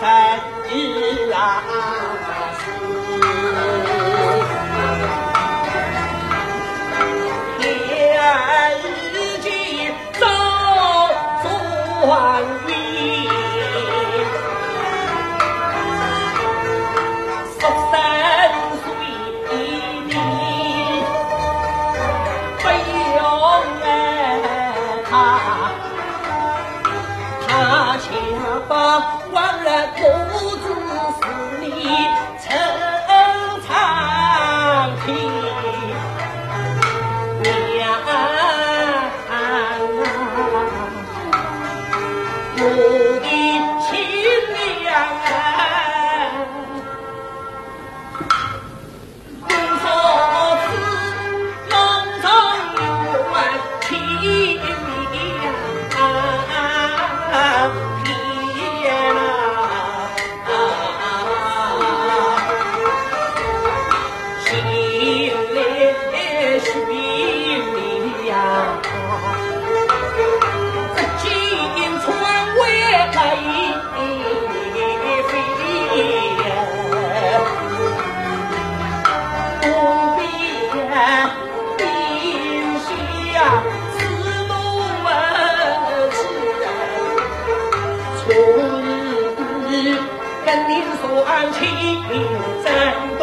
สัตย์อีลาสี 我与你跟你算清真东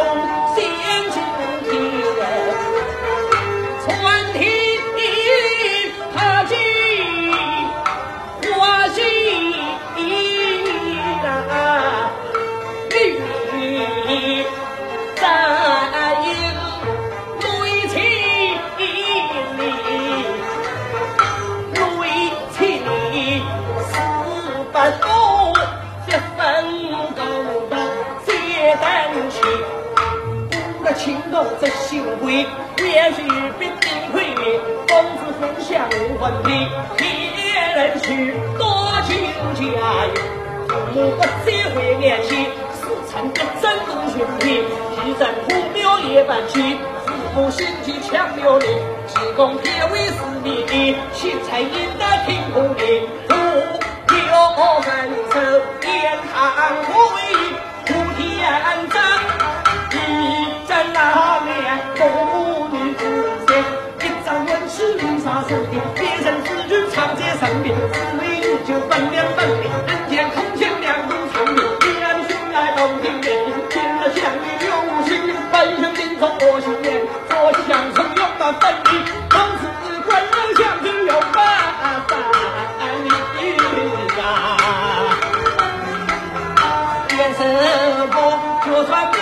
情动则心灰，也许必定会公子分享无问题。一人去多情家园，父母不再回念起，是成一真独兄弟。一人苦庙也不去，父母心机强留你，只恐天威是你的，心才应当听不你。苦庙人生天堂无为，苦天真。本地从此关英相亲又拜三呀